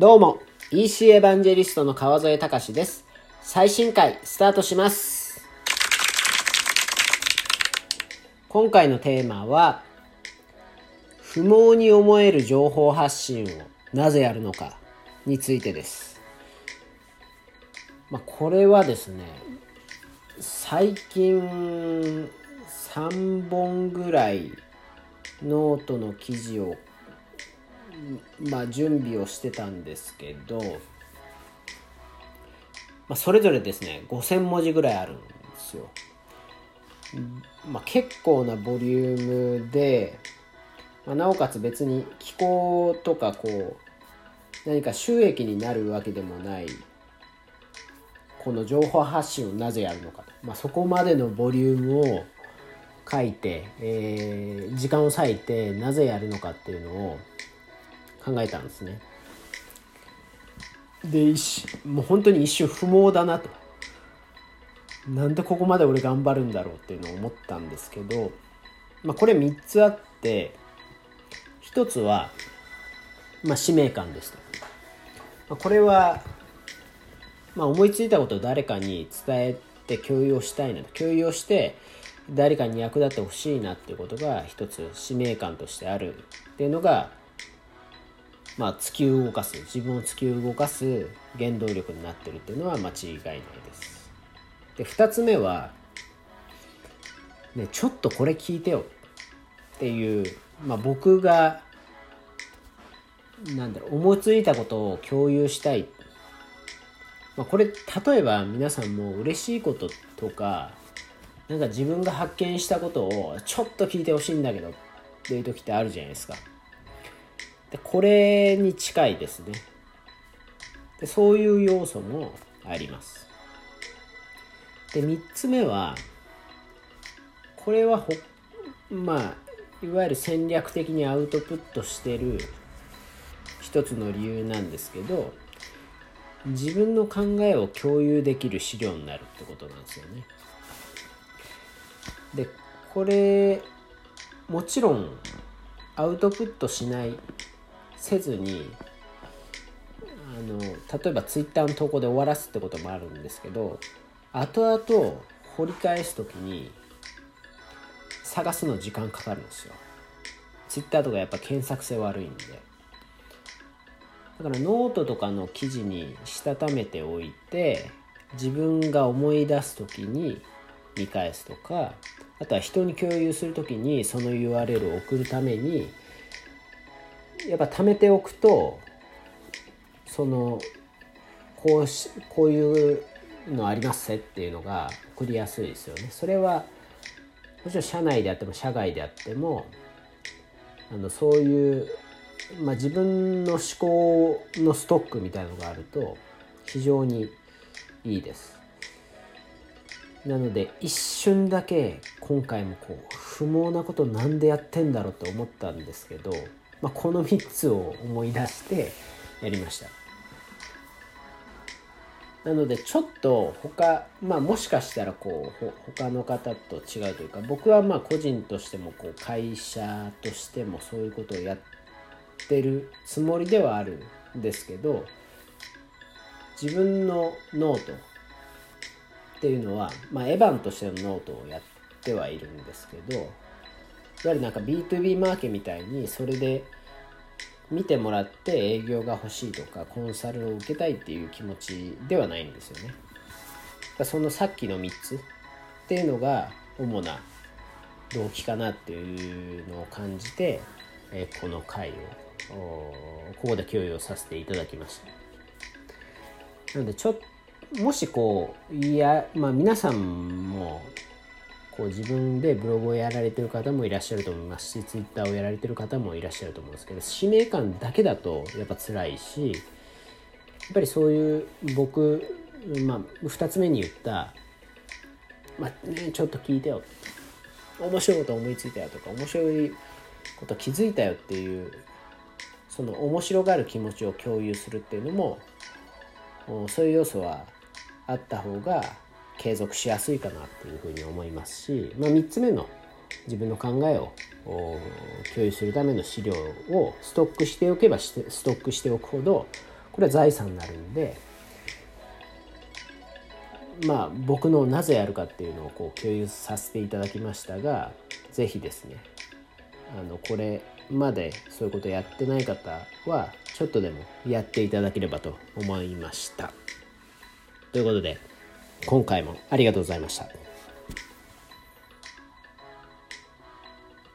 どうも、EC エヴァンジェリストの川添隆です。最新回スタートします。今回のテーマは、不毛に思える情報発信をなぜやるのかについてです。まあ、これはですね、最近3本ぐらいノートの記事をまあ、準備をしてたんですけど、まあ、それぞれですね5,000文字ぐらいあるんですよ。まあ、結構なボリュームで、まあ、なおかつ別に寄稿とかこう何か収益になるわけでもないこの情報発信をなぜやるのかと、まあ、そこまでのボリュームを書いて、えー時間を割いてなぜやるのかっていうのを考えたんですね。でもう本当に一瞬不毛だなと。なんでここまで俺頑張るんだろうっていうのを思ったんですけど、まあ、これ3つあって1つは、まあ、使命感ですと。まあ、これは、まあ、思いついたことを誰かに伝えて共有をしたいなと共有をして誰かに役立ってほしいなっていうことが一つ使命感としてあるっていうのがまあ、突き動かす自分を突き動かす原動力になってるっていうのは間違いないです。で2つ目は、ね、ちょっとこれ聞いてよっていう、まあ、僕がなんだろう思いついたことを共有したい、まあ、これ例えば皆さんも嬉しいこととかなんか自分が発見したことをちょっと聞いてほしいんだけどっていう時ってあるじゃないですか。でこれに近いですね。でそういう要素もあります。で3つ目はこれはほまあいわゆる戦略的にアウトプットしてる一つの理由なんですけど自分の考えを共有できる資料になるってことなんですよね。でこれもちろんアウトプットしないせずにあの例えばツイッターの投稿で終わらすってこともあるんですけど後々掘り返す時に探すの時間かかるんですよ。ツイッターとかやっぱ検索性悪いんで。だからノートとかの記事にしたためておいて自分が思い出す時に見返すとかあとは人に共有する時にその URL を送るためにやっぱ貯めておくとそのこうしこういうのありますせっていうのが送りやすいですよね。それはもちろん社内であっても社外であってもあのそういう、まあ、自分の思考のストックみたいのがあると非常にいいです。なので一瞬だけ今回もこう不毛なことなんでやってんだろうと思ったんですけどまあ、この3つを思い出してやりました。なのでちょっと他まあもしかしたらこう他の方と違うというか僕はまあ個人としてもこう会社としてもそういうことをやってるつもりではあるんですけど自分のノートっていうのは、まあ、エヴァンとしてのノートをやってはいるんですけどわゆるなんか B2B マーケみたいにそれで見てもらって営業が欲しいとかコンサルを受けたいっていう気持ちではないんですよね。そのさっきの3つっていうのが主な動機かなっていうのを感じて、えこの回をここで共有させていただきました。なのでちょっともしこういやまあ皆さんもこう自分でブログをやられてる方もいらっしゃると思いますしツイッターをやられてる方もいらっしゃると思うんですけど使命感だけだとやっぱ辛いしやっぱりそういう僕、まあ、2つ目に言った、まあね、ちょっと聞いてよ。面白いこと思いついたよとか面白いこと気づいたよっていうその面白がる気持ちを共有するっていうのもそういう要素はあった方が継続しやすいかなっていうふうに思いますし、まあ、3つ目の自分の考えを共有するための資料をストックしておけばストックしておくほどここれは財産になるんでまあ僕のなぜやるかっていうのをこう共有させていただきましたが是非ですねあのこれまでそういうことやってない方はちょっとでもやっていただければと思いました。ということで今回もありがとうございました。